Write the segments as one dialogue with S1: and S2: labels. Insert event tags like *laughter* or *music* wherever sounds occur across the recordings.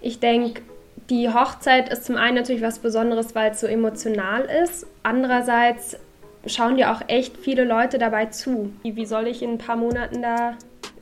S1: Ich denke, die Hochzeit ist zum einen natürlich was Besonderes, weil es so emotional ist. Andererseits schauen dir auch echt viele Leute dabei zu. Wie soll ich in ein paar Monaten da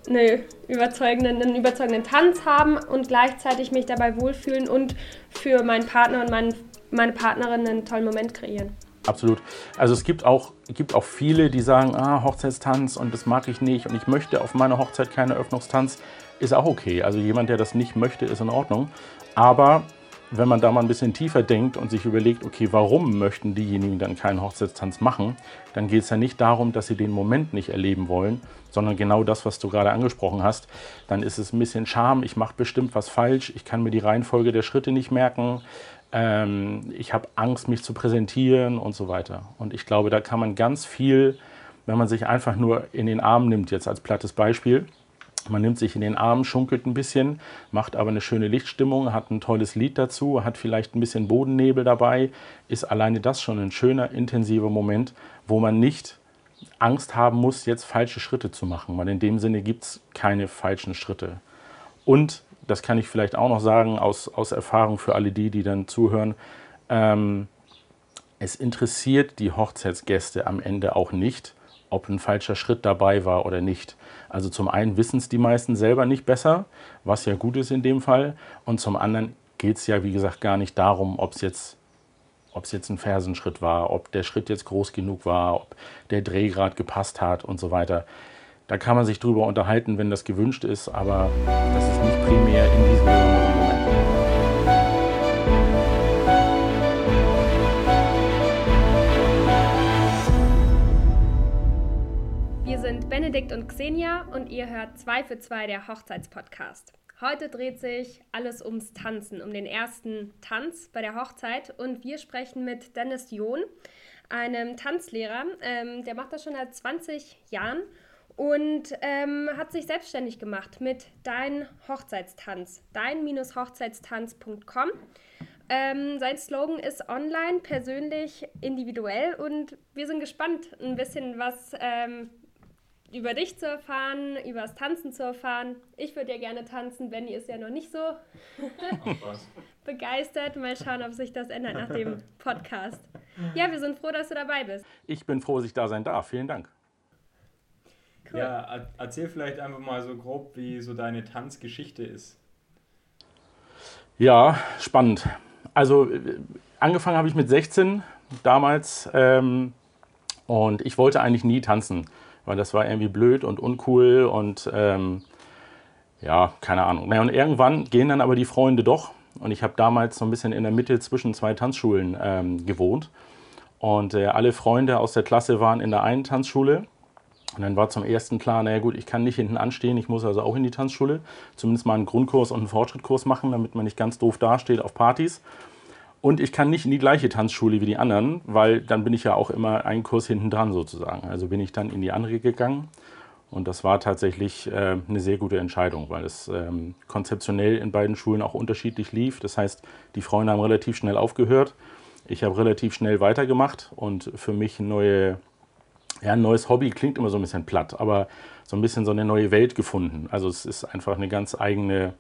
S1: eine überzeugenden, einen überzeugenden Tanz haben und gleichzeitig mich dabei wohlfühlen und für meinen Partner und mein, meine Partnerin einen tollen Moment kreieren?
S2: Absolut. Also es gibt auch, gibt auch viele, die sagen, ah, Hochzeitstanz und das mag ich nicht und ich möchte auf meiner Hochzeit keinen Eröffnungstanz. Ist auch okay. Also jemand, der das nicht möchte, ist in Ordnung. Aber wenn man da mal ein bisschen tiefer denkt und sich überlegt, okay, warum möchten diejenigen dann keinen Hochzeitstanz machen, dann geht es ja nicht darum, dass sie den Moment nicht erleben wollen, sondern genau das, was du gerade angesprochen hast. Dann ist es ein bisschen Scham, ich mache bestimmt was falsch, ich kann mir die Reihenfolge der Schritte nicht merken, ähm, ich habe Angst, mich zu präsentieren und so weiter. Und ich glaube, da kann man ganz viel, wenn man sich einfach nur in den Arm nimmt, jetzt als plattes Beispiel, man nimmt sich in den Arm, schunkelt ein bisschen, macht aber eine schöne Lichtstimmung, hat ein tolles Lied dazu, hat vielleicht ein bisschen Bodennebel dabei, ist alleine das schon ein schöner, intensiver Moment, wo man nicht Angst haben muss, jetzt falsche Schritte zu machen, weil in dem Sinne gibt es keine falschen Schritte. Und, das kann ich vielleicht auch noch sagen, aus, aus Erfahrung für alle die, die dann zuhören, ähm, es interessiert die Hochzeitsgäste am Ende auch nicht, ob ein falscher Schritt dabei war oder nicht. Also zum einen wissen es die meisten selber nicht besser, was ja gut ist in dem Fall. Und zum anderen geht es ja, wie gesagt, gar nicht darum, ob es jetzt, jetzt ein Fersenschritt war, ob der Schritt jetzt groß genug war, ob der Drehgrad gepasst hat und so weiter. Da kann man sich drüber unterhalten, wenn das gewünscht ist, aber das ist nicht primär in diesem Moment.
S1: Benedikt und Xenia und ihr hört 2 für 2 der Hochzeitspodcast. Heute dreht sich alles ums Tanzen, um den ersten Tanz bei der Hochzeit und wir sprechen mit Dennis John, einem Tanzlehrer. Ähm, der macht das schon seit 20 Jahren und ähm, hat sich selbstständig gemacht mit Dein Hochzeitstanz, dein-hochzeitstanz.com. Ähm, sein Slogan ist online, persönlich, individuell und wir sind gespannt, ein bisschen was ähm, über dich zu erfahren, über das Tanzen zu erfahren. Ich würde ja gerne tanzen, Benny ist ja noch nicht so *laughs* begeistert. Mal schauen, ob sich das ändert nach dem Podcast. Ja, wir sind froh, dass du dabei bist.
S2: Ich bin froh, dass ich da sein darf. Vielen Dank.
S3: Cool. Ja, erzähl vielleicht einfach mal so grob, wie so deine Tanzgeschichte ist.
S2: Ja, spannend. Also angefangen habe ich mit 16 damals ähm, und ich wollte eigentlich nie tanzen weil das war irgendwie blöd und uncool und ähm, ja, keine Ahnung. Und irgendwann gehen dann aber die Freunde doch. Und ich habe damals so ein bisschen in der Mitte zwischen zwei Tanzschulen ähm, gewohnt. Und äh, alle Freunde aus der Klasse waren in der einen Tanzschule. Und dann war zum ersten klar, naja gut, ich kann nicht hinten anstehen, ich muss also auch in die Tanzschule. Zumindest mal einen Grundkurs und einen Fortschrittkurs machen, damit man nicht ganz doof dasteht auf Partys. Und ich kann nicht in die gleiche Tanzschule wie die anderen, weil dann bin ich ja auch immer einen Kurs hinten dran sozusagen. Also bin ich dann in die andere gegangen. Und das war tatsächlich äh, eine sehr gute Entscheidung, weil es ähm, konzeptionell in beiden Schulen auch unterschiedlich lief. Das heißt, die Freunde haben relativ schnell aufgehört. Ich habe relativ schnell weitergemacht und für mich neue, ja, ein neues Hobby klingt immer so ein bisschen platt, aber so ein bisschen so eine neue Welt gefunden. Also es ist einfach eine ganz eigene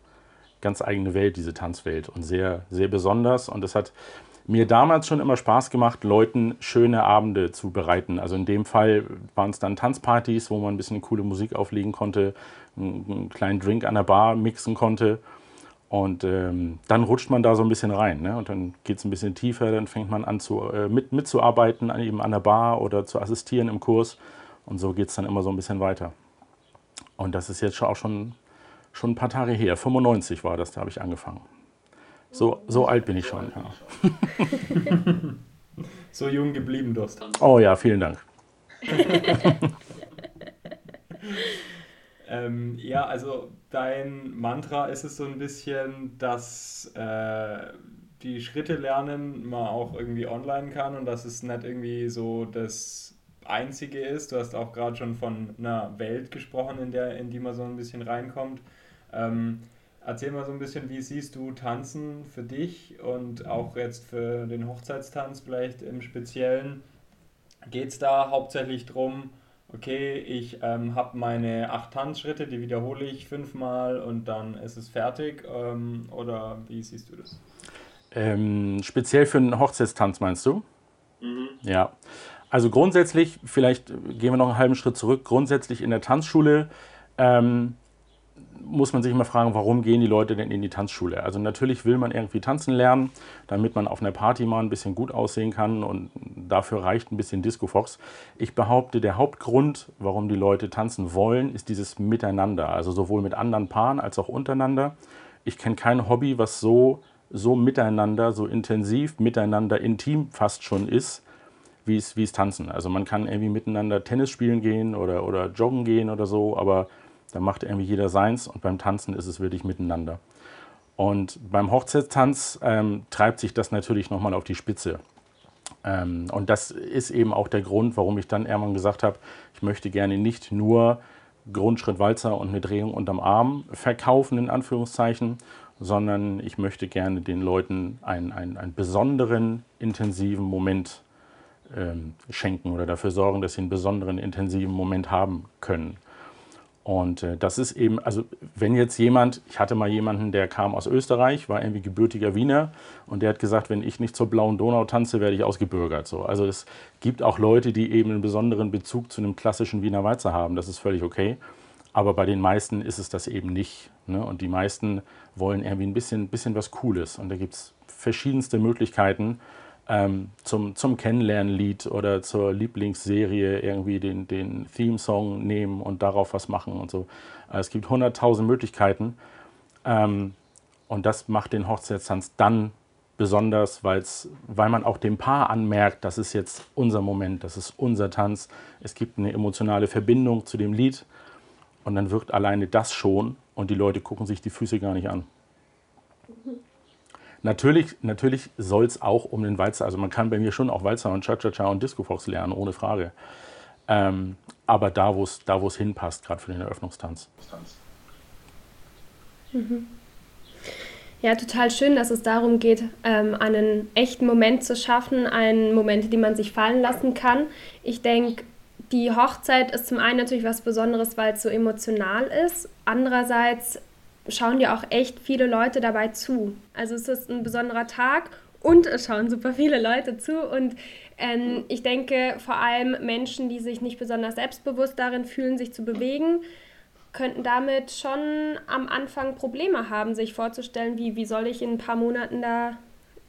S2: ganz eigene Welt, diese Tanzwelt und sehr, sehr besonders. Und es hat mir damals schon immer Spaß gemacht, Leuten schöne Abende zu bereiten. Also in dem Fall waren es dann Tanzpartys, wo man ein bisschen coole Musik auflegen konnte, einen kleinen Drink an der Bar mixen konnte. Und ähm, dann rutscht man da so ein bisschen rein. Ne? Und dann geht es ein bisschen tiefer, dann fängt man an zu, äh, mit, mitzuarbeiten, an, eben an der Bar oder zu assistieren im Kurs. Und so geht es dann immer so ein bisschen weiter. Und das ist jetzt auch schon schon ein paar Tage her. 95 war das, da habe ich angefangen. So, so alt bin ich schon, ja. *laughs*
S3: so jung geblieben, Durst.
S2: Oh ja, vielen Dank. *laughs*
S3: ähm, ja, also dein Mantra ist es so ein bisschen, dass äh, die Schritte lernen man auch irgendwie online kann und dass es nicht irgendwie so das Einzige ist. Du hast auch gerade schon von einer Welt gesprochen, in, der, in die man so ein bisschen reinkommt. Ähm, erzähl mal so ein bisschen, wie siehst du Tanzen für dich und auch jetzt für den Hochzeitstanz vielleicht im Speziellen? Geht es da hauptsächlich darum, okay, ich ähm, habe meine acht Tanzschritte, die wiederhole ich fünfmal und dann ist es fertig? Ähm, oder wie siehst du das?
S2: Ähm, speziell für einen Hochzeitstanz meinst du? Mhm. Ja. Also grundsätzlich, vielleicht gehen wir noch einen halben Schritt zurück, grundsätzlich in der Tanzschule ähm, muss man sich immer fragen, warum gehen die Leute denn in die Tanzschule? Also natürlich will man irgendwie tanzen lernen, damit man auf einer Party mal ein bisschen gut aussehen kann und dafür reicht ein bisschen Disco Fox. Ich behaupte, der Hauptgrund, warum die Leute tanzen wollen, ist dieses Miteinander, also sowohl mit anderen Paaren als auch untereinander. Ich kenne kein Hobby, was so so miteinander, so intensiv miteinander intim fast schon ist, wie es, Tanzen. Also man kann irgendwie miteinander Tennis spielen gehen oder, oder joggen gehen oder so, aber da macht irgendwie jeder seins und beim Tanzen ist es wirklich miteinander. Und beim Hochzeitstanz ähm, treibt sich das natürlich nochmal auf die Spitze. Ähm, und das ist eben auch der Grund, warum ich dann irgendwann gesagt habe, ich möchte gerne nicht nur Grundschritt Walzer und eine Drehung unterm Arm verkaufen, in Anführungszeichen, sondern ich möchte gerne den Leuten einen, einen, einen besonderen, intensiven Moment ähm, schenken oder dafür sorgen, dass sie einen besonderen, intensiven Moment haben können. Und äh, das ist eben, also wenn jetzt jemand, ich hatte mal jemanden, der kam aus Österreich, war irgendwie gebürtiger Wiener und der hat gesagt, wenn ich nicht zur blauen Donau tanze, werde ich ausgebürgert. So. Also es gibt auch Leute, die eben einen besonderen Bezug zu einem klassischen Wiener Weizer haben, das ist völlig okay. Aber bei den meisten ist es das eben nicht. Ne? Und die meisten wollen irgendwie ein bisschen, bisschen was Cooles. Und da gibt es verschiedenste Möglichkeiten ähm, zum, zum Kennenlernlied oder zur Lieblingsserie irgendwie den, den Theme-Song nehmen und darauf was machen und so. Also es gibt hunderttausend Möglichkeiten. Ähm, und das macht den Hochzeitstanz dann besonders, weil's, weil man auch dem Paar anmerkt, das ist jetzt unser Moment, das ist unser Tanz. Es gibt eine emotionale Verbindung zu dem Lied und dann wirkt alleine das schon und die Leute gucken sich die Füße gar nicht an. Natürlich, natürlich soll es auch um den Walzer, also man kann bei mir schon auch Walzer und Cha-Cha-Cha und Disco-Fox lernen, ohne Frage. Ähm, aber da, wo es da, hinpasst, gerade für den Eröffnungstanz.
S1: Mhm. Ja, total schön, dass es darum geht, ähm, einen echten Moment zu schaffen, einen Moment, den man sich fallen lassen kann. Ich denke, die Hochzeit ist zum einen natürlich was Besonderes, weil es so emotional ist. Andererseits schauen dir auch echt viele Leute dabei zu. Also es ist ein besonderer Tag und es schauen super viele Leute zu. Und ähm, ich denke, vor allem Menschen, die sich nicht besonders selbstbewusst darin fühlen, sich zu bewegen, könnten damit schon am Anfang Probleme haben, sich vorzustellen, wie, wie soll ich in ein paar Monaten da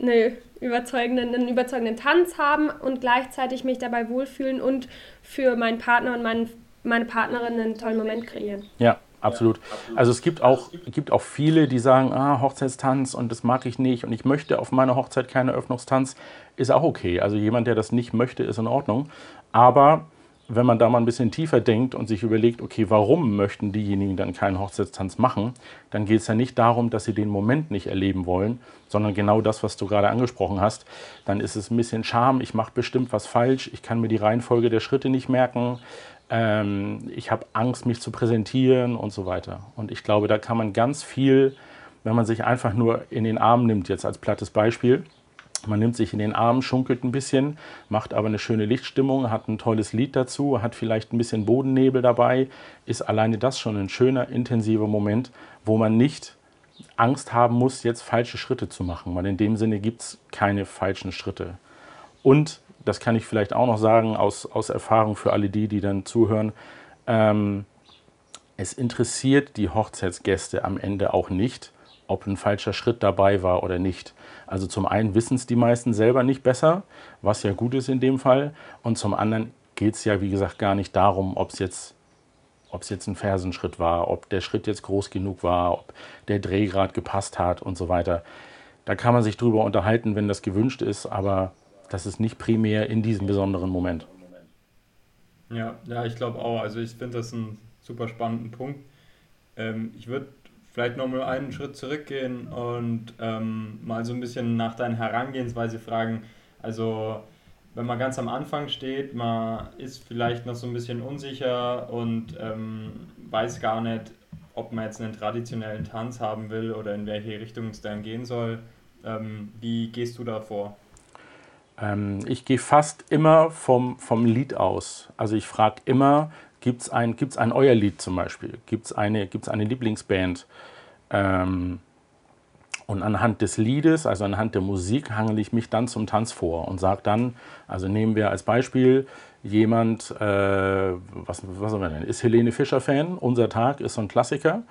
S1: eine überzeugenden, einen überzeugenden Tanz haben und gleichzeitig mich dabei wohlfühlen und für meinen Partner und mein, meine Partnerin einen tollen Moment kreieren.
S2: Ja, absolut. Also es gibt auch, gibt auch viele, die sagen, ah, Hochzeitstanz und das mag ich nicht und ich möchte auf meiner Hochzeit keinen Eröffnungstanz, ist auch okay. Also jemand, der das nicht möchte, ist in Ordnung. Aber wenn man da mal ein bisschen tiefer denkt und sich überlegt, okay, warum möchten diejenigen dann keinen Hochzeitstanz machen, dann geht es ja nicht darum, dass sie den Moment nicht erleben wollen, sondern genau das, was du gerade angesprochen hast. Dann ist es ein bisschen Scham, ich mache bestimmt was falsch, ich kann mir die Reihenfolge der Schritte nicht merken, ähm, ich habe Angst, mich zu präsentieren und so weiter. Und ich glaube, da kann man ganz viel, wenn man sich einfach nur in den Arm nimmt, jetzt als plattes Beispiel, man nimmt sich in den Arm, schunkelt ein bisschen, macht aber eine schöne Lichtstimmung, hat ein tolles Lied dazu, hat vielleicht ein bisschen Bodennebel dabei, ist alleine das schon ein schöner, intensiver Moment, wo man nicht Angst haben muss, jetzt falsche Schritte zu machen, weil in dem Sinne gibt es keine falschen Schritte. Und, das kann ich vielleicht auch noch sagen, aus, aus Erfahrung für alle die, die dann zuhören, ähm, es interessiert die Hochzeitsgäste am Ende auch nicht, ob ein falscher Schritt dabei war oder nicht. Also zum einen wissen es die meisten selber nicht besser, was ja gut ist in dem Fall. Und zum anderen geht es ja, wie gesagt, gar nicht darum, ob es jetzt, jetzt ein Fersenschritt war, ob der Schritt jetzt groß genug war, ob der Drehgrad gepasst hat und so weiter. Da kann man sich drüber unterhalten, wenn das gewünscht ist, aber das ist nicht primär in diesem besonderen Moment.
S3: Ja, ja, ich glaube auch. Also ich finde das einen super spannenden Punkt. Ähm, ich würde vielleicht nochmal einen Schritt zurückgehen und ähm, mal so ein bisschen nach deiner Herangehensweise fragen. Also, wenn man ganz am Anfang steht, man ist vielleicht noch so ein bisschen unsicher und ähm, weiß gar nicht, ob man jetzt einen traditionellen Tanz haben will oder in welche Richtung es dann gehen soll. Ähm, wie gehst du da vor?
S2: Ähm, ich gehe fast immer vom, vom Lied aus. Also ich frage immer, gibt es ein, gibt's ein euer Lied zum Beispiel? Gibt es eine, gibt's eine Lieblingsband? Ähm, und anhand des Liedes, also anhand der Musik, hangele ich mich dann zum Tanz vor und sage dann, also nehmen wir als Beispiel jemand, äh, was, was haben wir denn, ist Helene Fischer Fan, unser Tag ist so ein Klassiker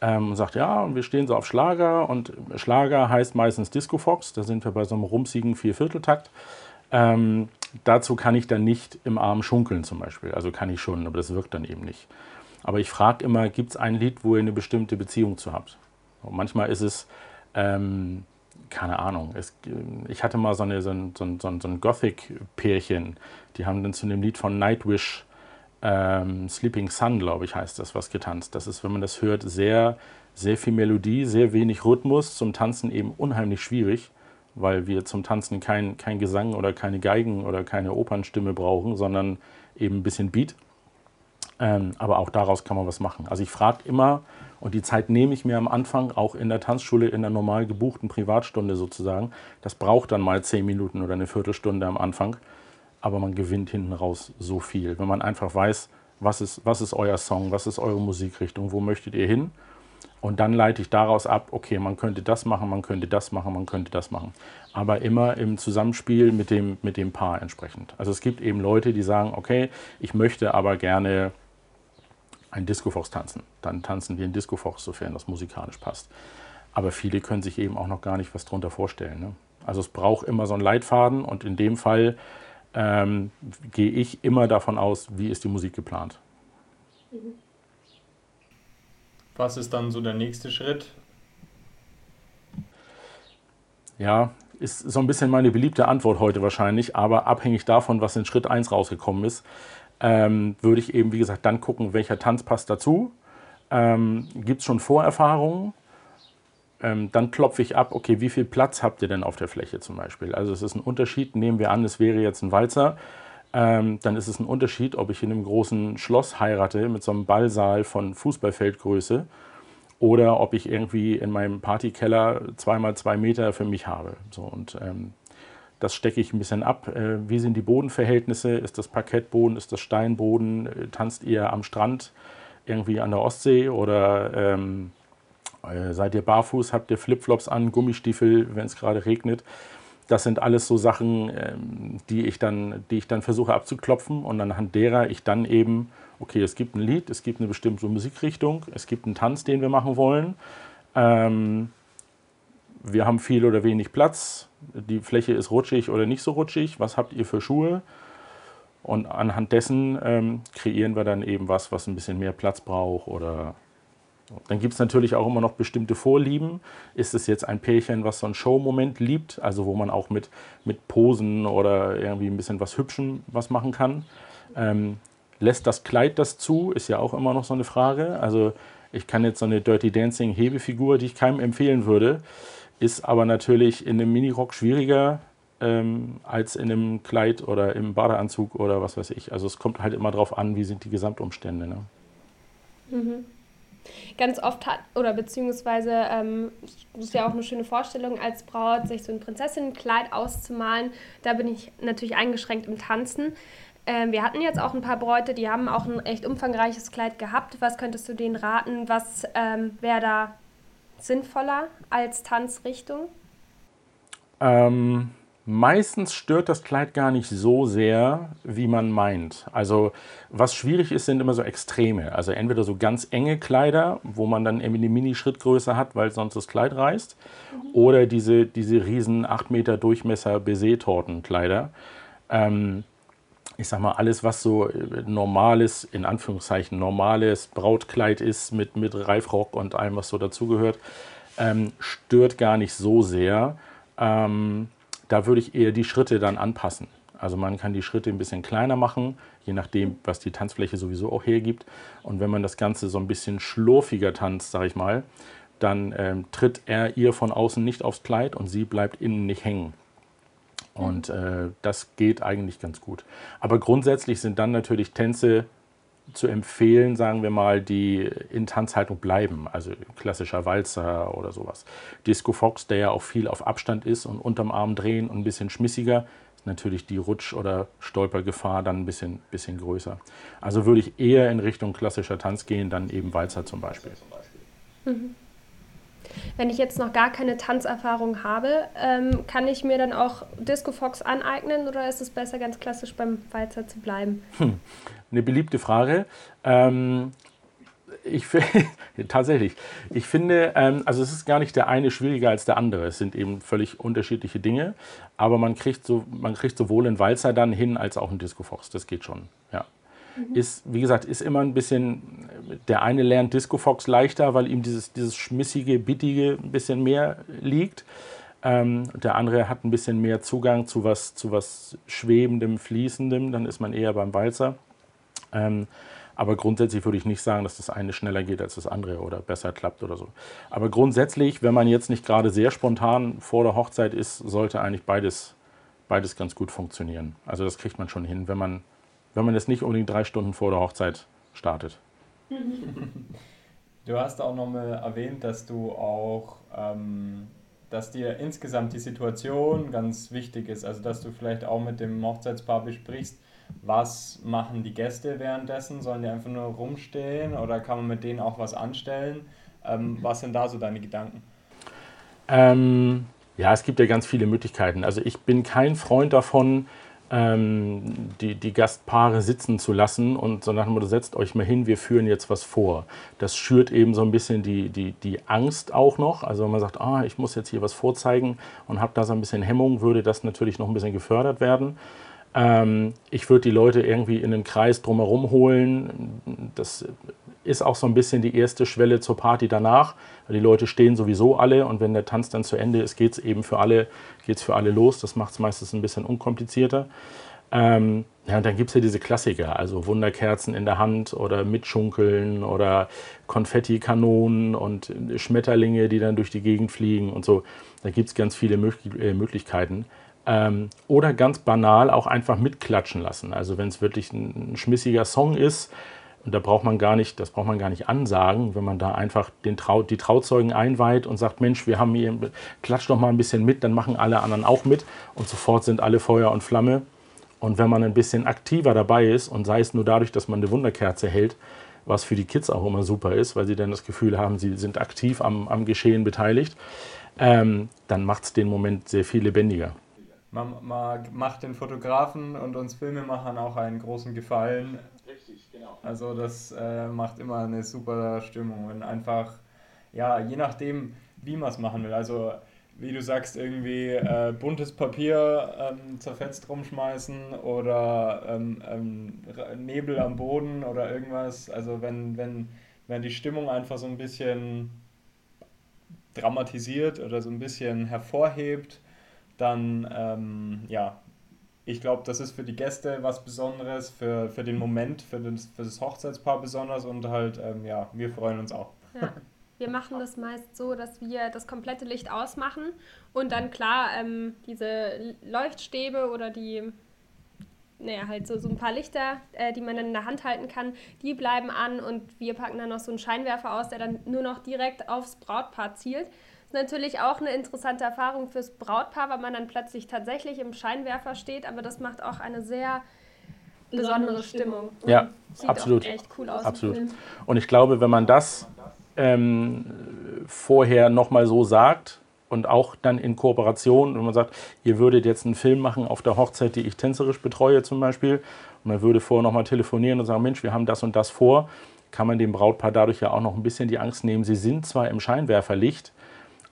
S2: ähm, und sagt, ja, wir stehen so auf Schlager und Schlager heißt meistens Disco Fox, da sind wir bei so einem rumsigen Viervierteltakt. Ähm, dazu kann ich dann nicht im Arm schunkeln zum Beispiel, also kann ich schon, aber das wirkt dann eben nicht. Aber ich frage immer, gibt es ein Lied, wo ihr eine bestimmte Beziehung zu habt? Und manchmal ist es, ähm, keine Ahnung, es, ich hatte mal so, eine, so ein, so ein, so ein Gothic-Pärchen, die haben dann zu dem Lied von Nightwish ähm, Sleeping Sun, glaube ich, heißt das, was getanzt. Das ist, wenn man das hört, sehr, sehr viel Melodie, sehr wenig Rhythmus, zum Tanzen eben unheimlich schwierig, weil wir zum Tanzen kein, kein Gesang oder keine Geigen oder keine Opernstimme brauchen, sondern eben ein bisschen Beat. Ähm, aber auch daraus kann man was machen. Also ich frage immer, und die Zeit nehme ich mir am Anfang auch in der Tanzschule, in der normal gebuchten Privatstunde sozusagen. Das braucht dann mal zehn Minuten oder eine Viertelstunde am Anfang aber man gewinnt hinten raus so viel. Wenn man einfach weiß, was ist, was ist euer Song, was ist eure Musikrichtung, wo möchtet ihr hin? Und dann leite ich daraus ab, okay, man könnte das machen, man könnte das machen, man könnte das machen. Aber immer im Zusammenspiel mit dem, mit dem Paar entsprechend. Also es gibt eben Leute, die sagen, okay, ich möchte aber gerne ein Disco-Fox tanzen. Dann tanzen wir ein Disco-Fox, sofern das musikalisch passt. Aber viele können sich eben auch noch gar nicht was darunter vorstellen. Ne? Also es braucht immer so einen Leitfaden und in dem Fall ähm, gehe ich immer davon aus, wie ist die Musik geplant.
S3: Was ist dann so der nächste Schritt?
S2: Ja, ist so ein bisschen meine beliebte Antwort heute wahrscheinlich, aber abhängig davon, was in Schritt 1 rausgekommen ist, ähm, würde ich eben, wie gesagt, dann gucken, welcher Tanz passt dazu. Ähm, Gibt es schon Vorerfahrungen? Ähm, dann klopfe ich ab, okay, wie viel Platz habt ihr denn auf der Fläche zum Beispiel? Also es ist ein Unterschied, nehmen wir an, es wäre jetzt ein Walzer, ähm, dann ist es ein Unterschied, ob ich in einem großen Schloss heirate mit so einem Ballsaal von Fußballfeldgröße oder ob ich irgendwie in meinem Partykeller zweimal zwei Meter für mich habe. So, und ähm, das stecke ich ein bisschen ab. Äh, wie sind die Bodenverhältnisse? Ist das Parkettboden? Ist das Steinboden? Äh, tanzt ihr am Strand irgendwie an der Ostsee oder ähm, äh, seid ihr barfuß, habt ihr Flipflops an, Gummistiefel, wenn es gerade regnet. Das sind alles so Sachen, ähm, die ich, dann, die ich dann versuche abzuklopfen und anhand derer ich dann eben, okay, es gibt ein Lied, es gibt eine bestimmte Musikrichtung, es gibt einen Tanz, den wir machen wollen. Ähm, wir haben viel oder wenig Platz, die Fläche ist rutschig oder nicht so rutschig, was habt ihr für Schuhe? Und anhand dessen ähm, kreieren wir dann eben was, was ein bisschen mehr Platz braucht oder dann gibt es natürlich auch immer noch bestimmte Vorlieben. Ist es jetzt ein Pärchen, was so einen Showmoment liebt, also wo man auch mit, mit Posen oder irgendwie ein bisschen was Hübschem was machen kann? Ähm, lässt das Kleid das zu? Ist ja auch immer noch so eine Frage. Also ich kann jetzt so eine Dirty Dancing Hebefigur, die ich keinem empfehlen würde, ist aber natürlich in einem Minirock schwieriger ähm, als in einem Kleid oder im Badeanzug oder was weiß ich. Also es kommt halt immer darauf an, wie sind die Gesamtumstände. Ne?
S1: Mhm. Ganz oft hat, oder beziehungsweise, ähm, ist ja auch eine schöne Vorstellung als Braut, sich so ein Prinzessinnenkleid auszumalen. Da bin ich natürlich eingeschränkt im Tanzen. Ähm, wir hatten jetzt auch ein paar Bräute, die haben auch ein echt umfangreiches Kleid gehabt. Was könntest du denen raten? Was ähm, wäre da sinnvoller als Tanzrichtung?
S2: Ähm, Meistens stört das Kleid gar nicht so sehr, wie man meint. Also was schwierig ist, sind immer so Extreme. Also entweder so ganz enge Kleider, wo man dann irgendwie eine Mini-Schrittgröße hat, weil sonst das Kleid reißt, mhm. oder diese, diese riesen 8 Meter Durchmesser Baiser-Tortenkleider. Ähm, ich sag mal, alles, was so äh, normales, in Anführungszeichen normales Brautkleid ist, mit, mit Reifrock und allem, was so dazugehört, ähm, stört gar nicht so sehr. Ähm, da würde ich eher die Schritte dann anpassen. Also man kann die Schritte ein bisschen kleiner machen, je nachdem, was die Tanzfläche sowieso auch hergibt. Und wenn man das Ganze so ein bisschen schlurfiger tanzt, sage ich mal, dann ähm, tritt er ihr von außen nicht aufs Kleid und sie bleibt innen nicht hängen. Und äh, das geht eigentlich ganz gut. Aber grundsätzlich sind dann natürlich Tänze zu empfehlen, sagen wir mal, die in Tanzhaltung bleiben. Also klassischer Walzer oder sowas. Disco Fox, der ja auch viel auf Abstand ist und unterm Arm drehen und ein bisschen schmissiger, ist natürlich die Rutsch- oder Stolpergefahr dann ein bisschen, bisschen größer. Also würde ich eher in Richtung klassischer Tanz gehen, dann eben Walzer zum Beispiel.
S1: Mhm. Wenn ich jetzt noch gar keine Tanzerfahrung habe, ähm, kann ich mir dann auch Disco Fox aneignen oder ist es besser, ganz klassisch beim Walzer zu bleiben?
S2: Hm. *laughs* Eine beliebte Frage. Ähm, ich *laughs* tatsächlich. Ich finde, ähm, also es ist gar nicht der eine schwieriger als der andere. Es sind eben völlig unterschiedliche Dinge, aber man kriegt so, man kriegt sowohl einen Walzer dann hin als auch einen Disco Fox. Das geht schon. Ja. Mhm. Ist, wie gesagt, ist immer ein bisschen, der eine lernt Disco Fox leichter, weil ihm dieses, dieses schmissige, bittige ein bisschen mehr liegt. Ähm, der andere hat ein bisschen mehr Zugang zu was, zu was Schwebendem, Fließendem, dann ist man eher beim Walzer. Ähm, aber grundsätzlich würde ich nicht sagen, dass das eine schneller geht als das andere oder besser klappt oder so. Aber grundsätzlich, wenn man jetzt nicht gerade sehr spontan vor der Hochzeit ist, sollte eigentlich beides, beides ganz gut funktionieren. Also das kriegt man schon hin, wenn man, wenn man das nicht unbedingt drei Stunden vor der Hochzeit startet.
S3: Du hast auch nochmal erwähnt, dass du auch, ähm, dass dir insgesamt die Situation ganz wichtig ist. Also dass du vielleicht auch mit dem Hochzeitspaar besprichst, was machen die Gäste währenddessen? Sollen die einfach nur rumstehen oder kann man mit denen auch was anstellen? Ähm, was sind da so deine Gedanken?
S2: Ähm, ja, es gibt ja ganz viele Möglichkeiten. Also ich bin kein Freund davon, ähm, die, die Gastpaare sitzen zu lassen und so nach dem Motto, setzt euch mal hin, wir führen jetzt was vor. Das schürt eben so ein bisschen die, die, die Angst auch noch. Also wenn man sagt, ah, ich muss jetzt hier was vorzeigen und habe da so ein bisschen Hemmung, würde das natürlich noch ein bisschen gefördert werden. Ähm, ich würde die Leute irgendwie in den Kreis drumherum holen. Das ist auch so ein bisschen die erste Schwelle zur Party danach. Die Leute stehen sowieso alle und wenn der Tanz dann zu Ende ist, geht es eben für alle, geht's für alle los. Das macht es meistens ein bisschen unkomplizierter. Ähm, ja, und dann gibt es ja diese Klassiker, also Wunderkerzen in der Hand oder Mitschunkeln oder Konfettikanonen und Schmetterlinge, die dann durch die Gegend fliegen und so. Da gibt es ganz viele äh, Möglichkeiten. Ähm, oder ganz banal auch einfach mitklatschen lassen. Also wenn es wirklich ein, ein, schmissiger Song ist, und da braucht man gar nicht, das braucht man gar nicht ansagen, wenn man da einfach den Trau, die Trauzeugen einweiht und sagt, Mensch, wir haben hier, klatsch doch mal ein bisschen mit, dann machen alle anderen auch mit und sofort sind alle Feuer und Flamme. Und wenn man ein bisschen aktiver dabei ist und sei es nur dadurch, dass man eine Wunderkerze hält, was für die Kids auch immer super ist, weil sie dann das Gefühl haben, sie sind aktiv am, am Geschehen beteiligt, ähm, dann macht es den Moment sehr viel lebendiger
S3: man, man macht den Fotografen und uns Filmemachern auch einen großen Gefallen. Richtig, genau. Also das äh, macht immer eine super Stimmung und einfach, ja, je nachdem, wie man es machen will. Also wie du sagst, irgendwie äh, buntes Papier ähm, zerfetzt rumschmeißen oder ähm, ähm, Nebel am Boden oder irgendwas. Also wenn, wenn, wenn die Stimmung einfach so ein bisschen dramatisiert oder so ein bisschen hervorhebt, dann ähm, ja, ich glaube, das ist für die Gäste was Besonderes, für, für den Moment, für das, für das Hochzeitspaar besonders und halt, ähm, ja, wir freuen uns auch.
S1: Ja. Wir machen das meist so, dass wir das komplette Licht ausmachen und dann klar ähm, diese Leuchtstäbe oder die, naja, halt so, so ein paar Lichter, äh, die man dann in der Hand halten kann, die bleiben an und wir packen dann noch so einen Scheinwerfer aus, der dann nur noch direkt aufs Brautpaar zielt natürlich auch eine interessante Erfahrung fürs Brautpaar, weil man dann plötzlich tatsächlich im Scheinwerfer steht, aber das macht auch eine sehr besondere Stimmung.
S2: Ja, Sieht absolut. echt cool aus. Absolut. Und ich glaube, wenn man das ähm, vorher nochmal so sagt und auch dann in Kooperation, wenn man sagt, ihr würdet jetzt einen Film machen auf der Hochzeit, die ich tänzerisch betreue zum Beispiel, und man würde vorher nochmal telefonieren und sagen, Mensch, wir haben das und das vor, kann man dem Brautpaar dadurch ja auch noch ein bisschen die Angst nehmen, sie sind zwar im Scheinwerferlicht,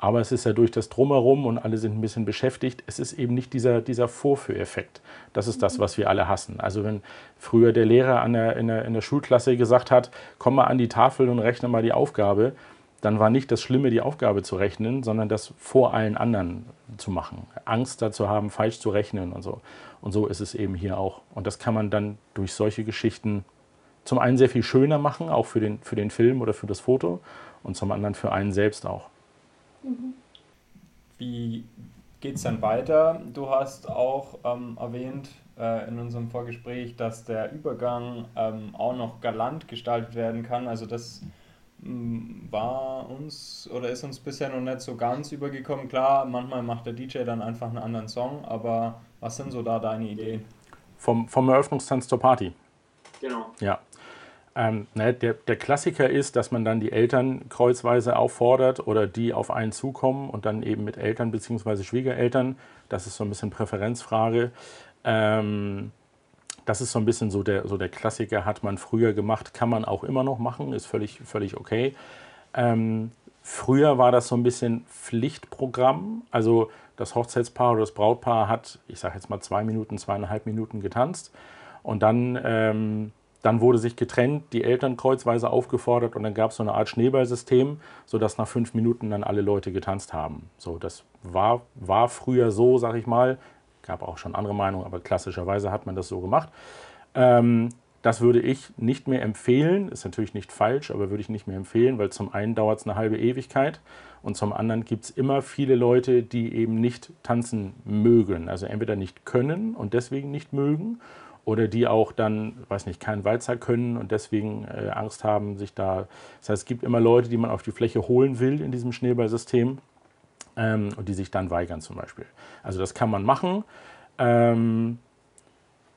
S2: aber es ist ja durch das Drumherum und alle sind ein bisschen beschäftigt. Es ist eben nicht dieser, dieser Vorführeffekt. Das ist das, was wir alle hassen. Also wenn früher der Lehrer an der, in, der, in der Schulklasse gesagt hat, komm mal an die Tafel und rechne mal die Aufgabe, dann war nicht das Schlimme, die Aufgabe zu rechnen, sondern das vor allen anderen zu machen. Angst dazu haben, falsch zu rechnen und so. Und so ist es eben hier auch. Und das kann man dann durch solche Geschichten zum einen sehr viel schöner machen, auch für den, für den Film oder für das Foto, und zum anderen für einen selbst auch.
S3: Wie geht es dann weiter? Du hast auch ähm, erwähnt äh, in unserem Vorgespräch, dass der Übergang ähm, auch noch galant gestaltet werden kann. Also das war uns oder ist uns bisher noch nicht so ganz übergekommen. Klar, manchmal macht der DJ dann einfach einen anderen Song, aber was sind so da deine Ideen?
S2: Vom, vom Eröffnungstanz zur Party.
S3: Genau.
S2: Ja. Ähm, ne, der, der Klassiker ist, dass man dann die Eltern kreuzweise auffordert oder die auf einen zukommen und dann eben mit Eltern bzw. Schwiegereltern. Das ist so ein bisschen Präferenzfrage. Ähm, das ist so ein bisschen so der, so der Klassiker, hat man früher gemacht, kann man auch immer noch machen, ist völlig, völlig okay. Ähm, früher war das so ein bisschen Pflichtprogramm. Also das Hochzeitspaar oder das Brautpaar hat, ich sage jetzt mal zwei Minuten, zweieinhalb Minuten getanzt. Und dann, ähm, dann wurde sich getrennt, die Eltern kreuzweise aufgefordert und dann gab es so eine Art Schneeballsystem, sodass nach fünf Minuten dann alle Leute getanzt haben. So, das war, war früher so, sag ich mal gab auch schon andere Meinungen, aber klassischerweise hat man das so gemacht. Ähm, das würde ich nicht mehr empfehlen, ist natürlich nicht falsch, aber würde ich nicht mehr empfehlen, weil zum einen dauert es eine halbe Ewigkeit und zum anderen gibt es immer viele Leute, die eben nicht tanzen mögen. Also entweder nicht können und deswegen nicht mögen oder die auch dann, weiß nicht, keinen Walzer können und deswegen äh, Angst haben, sich da. Das heißt, es gibt immer Leute, die man auf die Fläche holen will in diesem Schneeballsystem ähm, und die sich dann weigern zum Beispiel. Also das kann man machen. Ähm,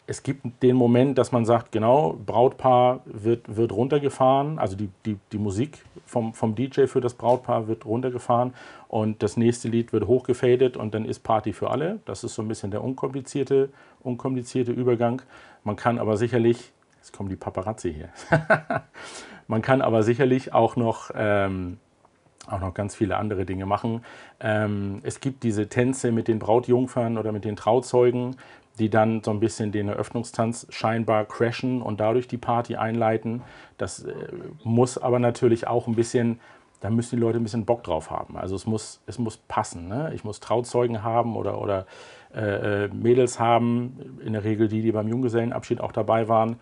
S2: es gibt den Moment, dass man sagt, genau, Brautpaar wird, wird runtergefahren, also die, die, die Musik vom, vom DJ für das Brautpaar wird runtergefahren und das nächste Lied wird hochgefadet und dann ist Party für alle. Das ist so ein bisschen der unkomplizierte, unkomplizierte Übergang. Man kann aber sicherlich, jetzt kommen die Paparazzi hier, *laughs* man kann aber sicherlich auch noch ähm, auch noch ganz viele andere Dinge machen. Ähm, es gibt diese Tänze mit den Brautjungfern oder mit den Trauzeugen, die dann so ein bisschen den Eröffnungstanz scheinbar crashen und dadurch die Party einleiten. Das äh, muss aber natürlich auch ein bisschen, da müssen die Leute ein bisschen Bock drauf haben. Also es muss, es muss passen. Ne? Ich muss Trauzeugen haben oder, oder äh, äh Mädels haben, in der Regel die, die beim Junggesellenabschied auch dabei waren.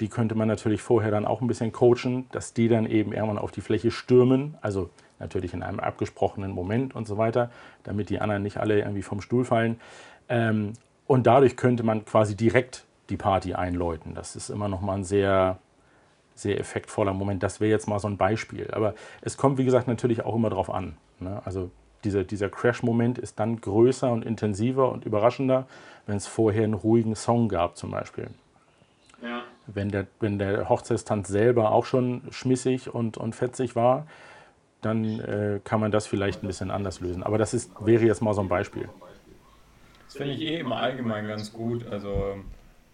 S2: Die könnte man natürlich vorher dann auch ein bisschen coachen, dass die dann eben irgendwann auf die Fläche stürmen. Also natürlich in einem abgesprochenen Moment und so weiter, damit die anderen nicht alle irgendwie vom Stuhl fallen. Ähm, und dadurch könnte man quasi direkt die Party einläuten. Das ist immer noch mal ein sehr, sehr effektvoller Moment. Das wäre jetzt mal so ein Beispiel. Aber es kommt, wie gesagt, natürlich auch immer darauf an. Ne? Also dieser, dieser Crash-Moment ist dann größer und intensiver und überraschender, wenn es vorher einen ruhigen Song gab zum Beispiel. Ja. Wenn, der, wenn der Hochzeitstanz selber auch schon schmissig und, und fetzig war, dann äh, kann man das vielleicht ein bisschen anders lösen. Aber das ist, wäre jetzt mal so ein Beispiel.
S3: Das finde ich eh im Allgemeinen ganz gut. Also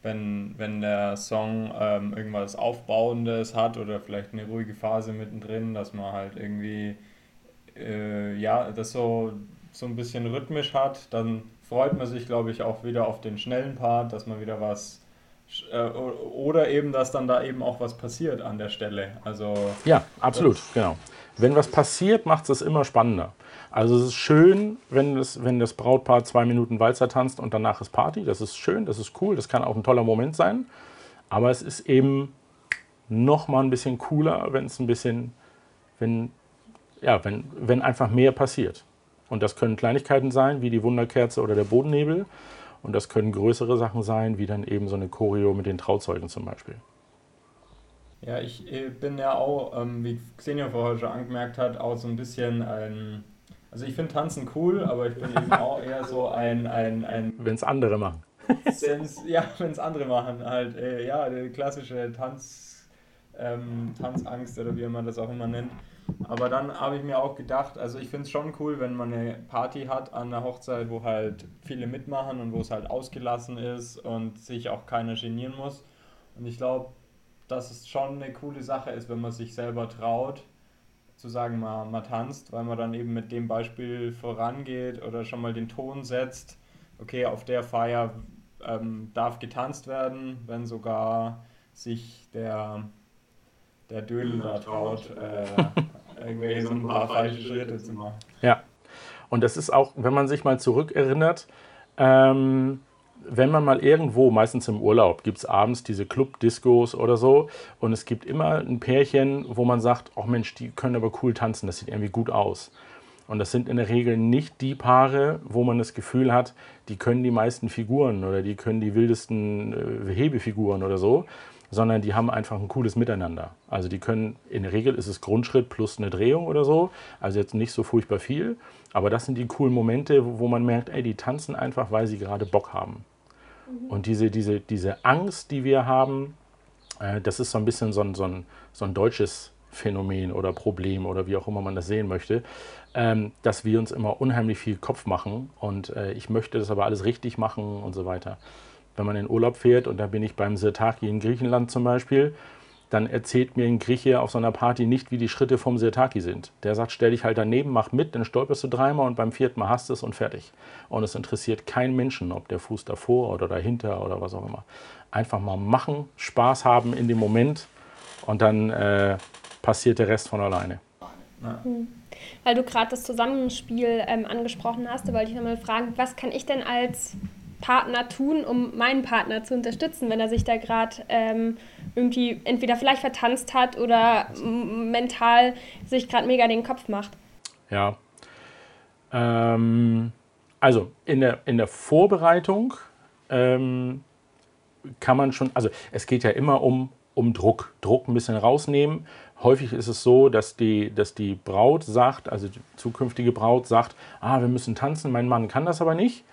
S3: wenn, wenn der Song ähm, irgendwas Aufbauendes hat oder vielleicht eine ruhige Phase mittendrin, dass man halt irgendwie äh, ja, das so, so ein bisschen rhythmisch hat, dann freut man sich, glaube ich, auch wieder auf den schnellen Part, dass man wieder was äh, oder eben, dass dann da eben auch was passiert an der Stelle. Also
S2: ja, absolut, genau wenn was passiert, macht es immer spannender. Also es ist schön, wenn das, wenn das Brautpaar zwei Minuten Walzer tanzt und danach ist Party. Das ist schön, das ist cool, das kann auch ein toller Moment sein. Aber es ist eben noch mal ein bisschen cooler, wenn es ein bisschen, wenn, ja, wenn, wenn einfach mehr passiert. Und das können Kleinigkeiten sein, wie die Wunderkerze oder der Bodennebel. Und das können größere Sachen sein, wie dann eben so eine Choreo mit den Trauzeugen zum Beispiel.
S3: Ja, ich äh, bin ja auch, ähm, wie Xenia vorher schon angemerkt hat, auch so ein bisschen ein. Also ich finde Tanzen cool, aber ich bin eben auch eher so ein. ein, ein
S2: wenn es andere machen.
S3: Wenn's, ja, wenn es andere machen, halt, äh, ja, der klassische Tanz, ähm, Tanzangst oder wie man das auch immer nennt. Aber dann habe ich mir auch gedacht, also ich finde es schon cool, wenn man eine Party hat an der Hochzeit, wo halt viele mitmachen und wo es halt ausgelassen ist und sich auch keiner genieren muss. Und ich glaube, dass es schon eine coole Sache ist, wenn man sich selber traut, zu sagen, man, man tanzt, weil man dann eben mit dem Beispiel vorangeht oder schon mal den Ton setzt. Okay, auf der Feier ähm, darf getanzt werden, wenn sogar sich der, der Dödel da traut, äh, *laughs* irgendwelche so ein paar falsche Schritte zu machen.
S2: Ja, und das ist auch, wenn man sich mal zurückerinnert, ähm, wenn man mal irgendwo, meistens im Urlaub, gibt es abends diese Club-Discos oder so und es gibt immer ein Pärchen, wo man sagt, oh Mensch, die können aber cool tanzen, das sieht irgendwie gut aus. Und das sind in der Regel nicht die Paare, wo man das Gefühl hat, die können die meisten Figuren oder die können die wildesten äh, Hebefiguren oder so, sondern die haben einfach ein cooles Miteinander. Also die können, in der Regel ist es Grundschritt plus eine Drehung oder so, also jetzt nicht so furchtbar viel, aber das sind die coolen Momente, wo, wo man merkt, ey, die tanzen einfach, weil sie gerade Bock haben. Und diese, diese, diese Angst, die wir haben, äh, das ist so ein bisschen so ein, so ein, so ein deutsches Phänomen oder Problem oder wie auch immer man das sehen möchte, ähm, dass wir uns immer unheimlich viel Kopf machen und äh, ich möchte das aber alles richtig machen und so weiter. Wenn man in Urlaub fährt, und da bin ich beim Sirtaki in Griechenland zum Beispiel, dann erzählt mir ein Grieche auf so einer Party nicht, wie die Schritte vom Sirtaki sind. Der sagt, stell dich halt daneben, mach mit, dann stolperst du dreimal und beim vierten Mal hast du es und fertig. Und es interessiert keinen Menschen, ob der Fuß davor oder dahinter oder was auch immer. Einfach mal machen, Spaß haben in dem Moment und dann äh, passiert der Rest von alleine.
S1: Ja. Hm. Weil du gerade das Zusammenspiel ähm, angesprochen hast, da wollte ich nochmal fragen, was kann ich denn als Partner tun, um meinen Partner zu unterstützen, wenn er sich da gerade ähm, irgendwie entweder vielleicht vertanzt hat oder mental sich gerade mega den Kopf macht.
S2: Ja. Ähm, also in der, in der Vorbereitung ähm, kann man schon, also es geht ja immer um, um Druck, Druck ein bisschen rausnehmen. Häufig ist es so, dass die, dass die Braut sagt, also die zukünftige Braut sagt, ah, wir müssen tanzen, mein Mann kann das aber nicht.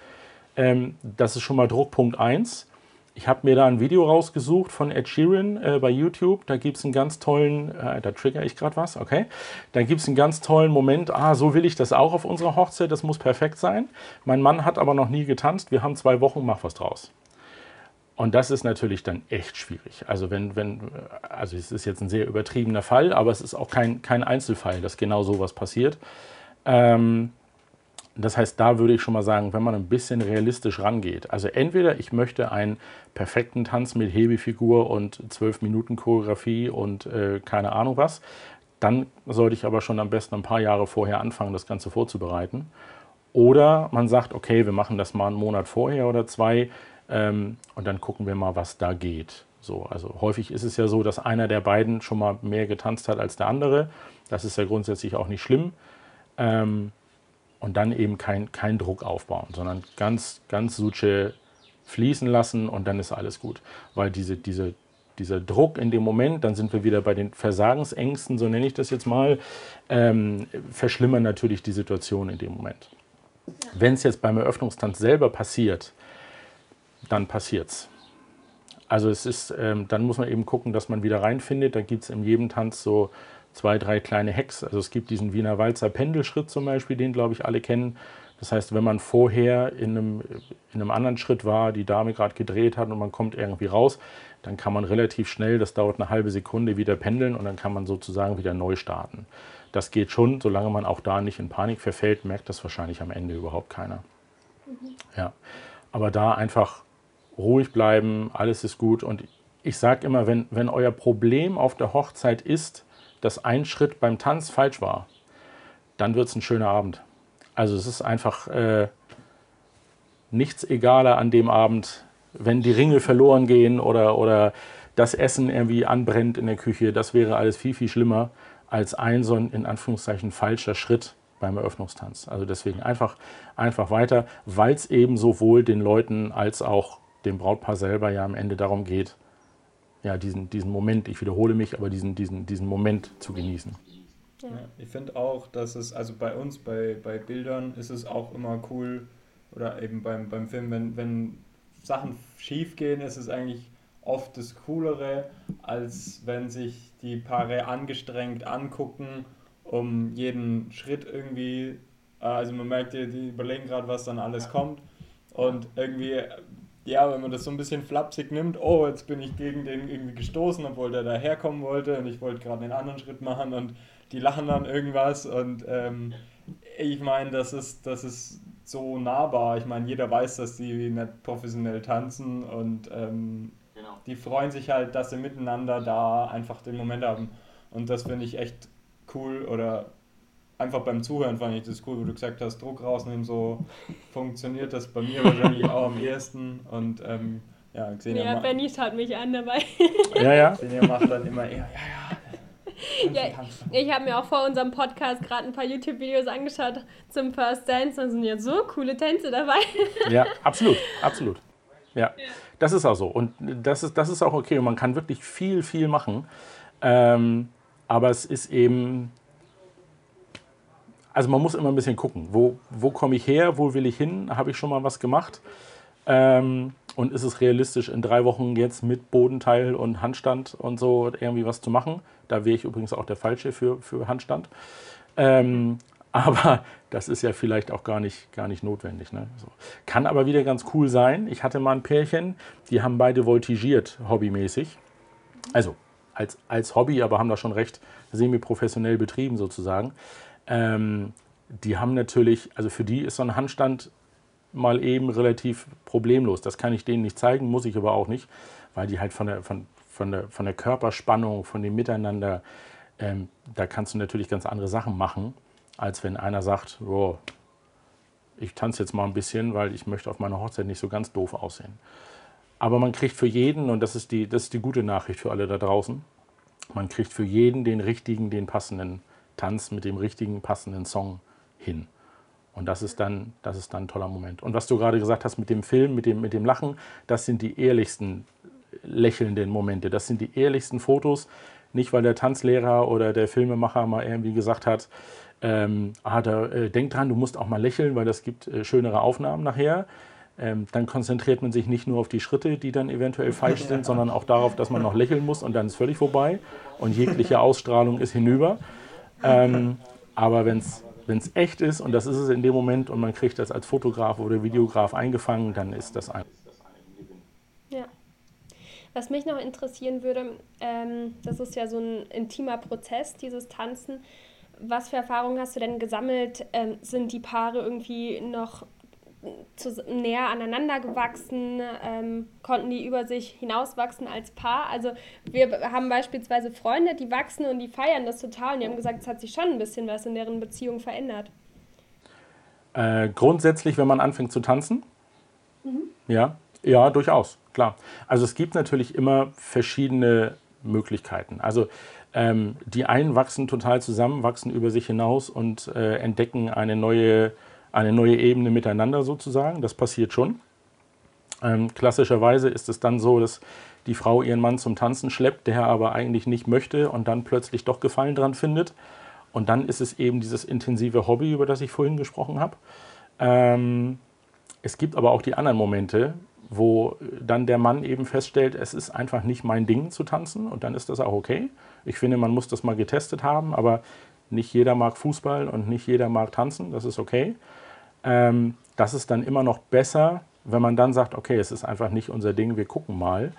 S2: Ähm, das ist schon mal Druckpunkt 1. Ich habe mir da ein Video rausgesucht von Ed Sheeran äh, bei YouTube. Da gibt es einen ganz tollen, äh, da trigger ich gerade was, okay. Da gibt es einen ganz tollen Moment, ah, so will ich das auch auf unserer Hochzeit, das muss perfekt sein. Mein Mann hat aber noch nie getanzt, wir haben zwei Wochen, mach was draus. Und das ist natürlich dann echt schwierig. Also wenn, wenn, also es ist jetzt ein sehr übertriebener Fall, aber es ist auch kein, kein Einzelfall, dass genau sowas passiert. Ähm, das heißt, da würde ich schon mal sagen, wenn man ein bisschen realistisch rangeht, also entweder ich möchte einen perfekten Tanz mit Hebefigur und zwölf Minuten Choreografie und äh, keine Ahnung was, dann sollte ich aber schon am besten ein paar Jahre vorher anfangen, das Ganze vorzubereiten. Oder man sagt, okay, wir machen das mal einen Monat vorher oder zwei ähm, und dann gucken wir mal, was da geht. So, also häufig ist es ja so, dass einer der beiden schon mal mehr getanzt hat als der andere. Das ist ja grundsätzlich auch nicht schlimm. Ähm, und dann eben kein, kein Druck aufbauen, sondern ganz, ganz Suche fließen lassen und dann ist alles gut. Weil diese, diese, dieser Druck in dem Moment, dann sind wir wieder bei den Versagensängsten, so nenne ich das jetzt mal, ähm, verschlimmern natürlich die Situation in dem Moment. Ja. Wenn es jetzt beim Eröffnungstanz selber passiert, dann passiert es. Also es ist, ähm, dann muss man eben gucken, dass man wieder reinfindet. Da gibt es in jedem Tanz so zwei, drei kleine Hacks. Also es gibt diesen Wiener Walzer Pendelschritt zum Beispiel, den glaube ich alle kennen. Das heißt, wenn man vorher in einem, in einem anderen Schritt war, die Dame gerade gedreht hat und man kommt irgendwie raus, dann kann man relativ schnell, das dauert eine halbe Sekunde, wieder pendeln und dann kann man sozusagen wieder neu starten. Das geht schon, solange man auch da nicht in Panik verfällt, merkt das wahrscheinlich am Ende überhaupt keiner. Mhm. Ja. Aber da einfach ruhig bleiben, alles ist gut. Und ich sage immer, wenn, wenn euer Problem auf der Hochzeit ist, dass ein Schritt beim Tanz falsch war, dann wird es ein schöner Abend. Also es ist einfach äh, nichts egaler an dem Abend, wenn die Ringe verloren gehen oder, oder das Essen irgendwie anbrennt in der Küche. Das wäre alles viel, viel schlimmer als ein so ein in Anführungszeichen falscher Schritt beim Eröffnungstanz. Also deswegen einfach, einfach weiter, weil es eben sowohl den Leuten als auch dem Brautpaar selber ja am Ende darum geht, ja, diesen, diesen Moment, ich wiederhole mich, aber diesen, diesen, diesen Moment zu genießen.
S3: Ja. ich finde auch, dass es, also bei uns, bei, bei Bildern ist es auch immer cool, oder eben beim, beim Film, wenn, wenn Sachen schief gehen, ist es eigentlich oft das Coolere, als wenn sich die Paare angestrengt angucken, um jeden Schritt irgendwie, äh, also man merkt, die, die überlegen gerade, was dann alles kommt. Und irgendwie ja, wenn man das so ein bisschen flapsig nimmt, oh, jetzt bin ich gegen den irgendwie gestoßen, obwohl der daherkommen wollte und ich wollte gerade den anderen Schritt machen und die lachen dann irgendwas und ähm, ich meine, das ist, das ist so nahbar. Ich meine, jeder weiß, dass die nicht professionell tanzen und ähm, genau. die freuen sich halt, dass sie miteinander da einfach den Moment haben. Und das finde ich echt cool oder einfach beim Zuhören fand ich das cool, wo du gesagt hast, Druck rausnehmen, so funktioniert das bei mir wahrscheinlich auch am ehesten. Und ähm, ja,
S1: Xenia Ja, Benny schaut mich an dabei.
S2: Ja, ja.
S3: Xenia macht dann immer eher, ja, ja. *laughs*
S1: Ja, ich habe mir auch vor unserem Podcast gerade ein paar YouTube-Videos angeschaut zum First Dance und sind ja so coole Tänze dabei.
S2: Ja, absolut, absolut. ja. Das ist auch so. Und das ist, das ist auch okay. Und man kann wirklich viel, viel machen. Ähm, aber es ist eben, also man muss immer ein bisschen gucken, wo, wo komme ich her, wo will ich hin, habe ich schon mal was gemacht ähm, und ist es realistisch, in drei Wochen jetzt mit Bodenteil und Handstand und so irgendwie was zu machen. Da wäre ich übrigens auch der Falsche für, für Handstand. Ähm, *laughs* aber das ist ja vielleicht auch gar nicht, gar nicht notwendig. Ne? So. Kann aber wieder ganz cool sein. Ich hatte mal ein Pärchen, die haben beide voltigiert, hobbymäßig. Also als, als Hobby, aber haben das schon recht semi-professionell betrieben sozusagen. Ähm, die haben natürlich, also für die ist so ein Handstand mal eben relativ problemlos. Das kann ich denen nicht zeigen, muss ich aber auch nicht, weil die halt von der, von, von der, von der Körperspannung, von dem Miteinander, ähm, da kannst du natürlich ganz andere Sachen machen, als wenn einer sagt, oh, ich tanze jetzt mal ein bisschen, weil ich möchte auf meiner Hochzeit nicht so ganz doof aussehen. Aber man kriegt für jeden, und das ist die, das ist die gute Nachricht für alle da draußen, man kriegt für jeden den richtigen, den passenden Tanz mit dem richtigen, passenden Song hin. Und das ist dann, das ist dann ein toller Moment. Und was du gerade gesagt hast mit dem Film, mit dem, mit dem Lachen, das sind die ehrlichsten lächelnden Momente. Das sind die ehrlichsten Fotos. Nicht, weil der Tanzlehrer oder der Filmemacher mal irgendwie gesagt hat, ähm, ah, da, äh, denk dran, du musst auch mal lächeln, weil das gibt äh, schönere Aufnahmen nachher. Ähm, dann konzentriert man sich nicht nur auf die Schritte, die dann eventuell falsch sind, *laughs* sondern auch darauf, dass man noch lächeln muss und dann ist völlig vorbei und jegliche Ausstrahlung ist hinüber. Ähm, aber wenn es echt ist, und das ist es in dem Moment, und man kriegt das als Fotograf oder Videograf eingefangen, dann ist das ein.
S1: Ja. Was mich noch interessieren würde, ähm, das ist ja so ein intimer Prozess, dieses Tanzen. Was für Erfahrungen hast du denn gesammelt? Ähm, sind die Paare irgendwie noch näher aneinander gewachsen, ähm, konnten die über sich hinauswachsen als Paar. Also wir haben beispielsweise Freunde, die wachsen und die feiern das total und die haben gesagt, es hat sich schon ein bisschen was in deren Beziehung verändert.
S2: Äh, grundsätzlich, wenn man anfängt zu tanzen, mhm. ja, ja, durchaus, klar. Also es gibt natürlich immer verschiedene Möglichkeiten. Also ähm, die einen wachsen total zusammen, wachsen über sich hinaus und äh, entdecken eine neue eine neue Ebene miteinander sozusagen. Das passiert schon. Ähm, klassischerweise ist es dann so, dass die Frau ihren Mann zum Tanzen schleppt, der aber eigentlich nicht möchte und dann plötzlich doch Gefallen dran findet. Und dann ist es eben dieses intensive Hobby, über das ich vorhin gesprochen habe. Ähm, es gibt aber auch die anderen Momente, wo dann der Mann eben feststellt, es ist einfach nicht mein Ding zu tanzen und dann ist das auch okay. Ich finde, man muss das mal getestet haben, aber nicht jeder mag Fußball und nicht jeder mag tanzen, das ist okay. Ähm, das ist dann immer noch besser, wenn man dann sagt, okay, es ist einfach nicht unser Ding, wir gucken mal.